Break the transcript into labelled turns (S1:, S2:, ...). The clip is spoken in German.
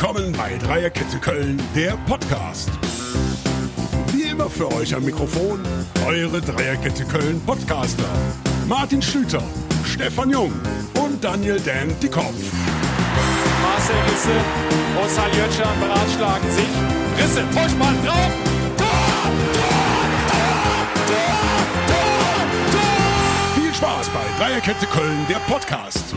S1: willkommen bei Dreierkette Köln, der Podcast. Wie immer für euch am Mikrofon eure Dreierkette Köln Podcaster. Martin Schlüter, Stefan Jung und Daniel Dan Dickkopf.
S2: Marcel Risse und Saljötscher beratschlagen sich. Risse, Vollspann drauf. Tor, Tor, Tor.
S1: Viel Spaß bei Dreierkette Köln, der Podcast.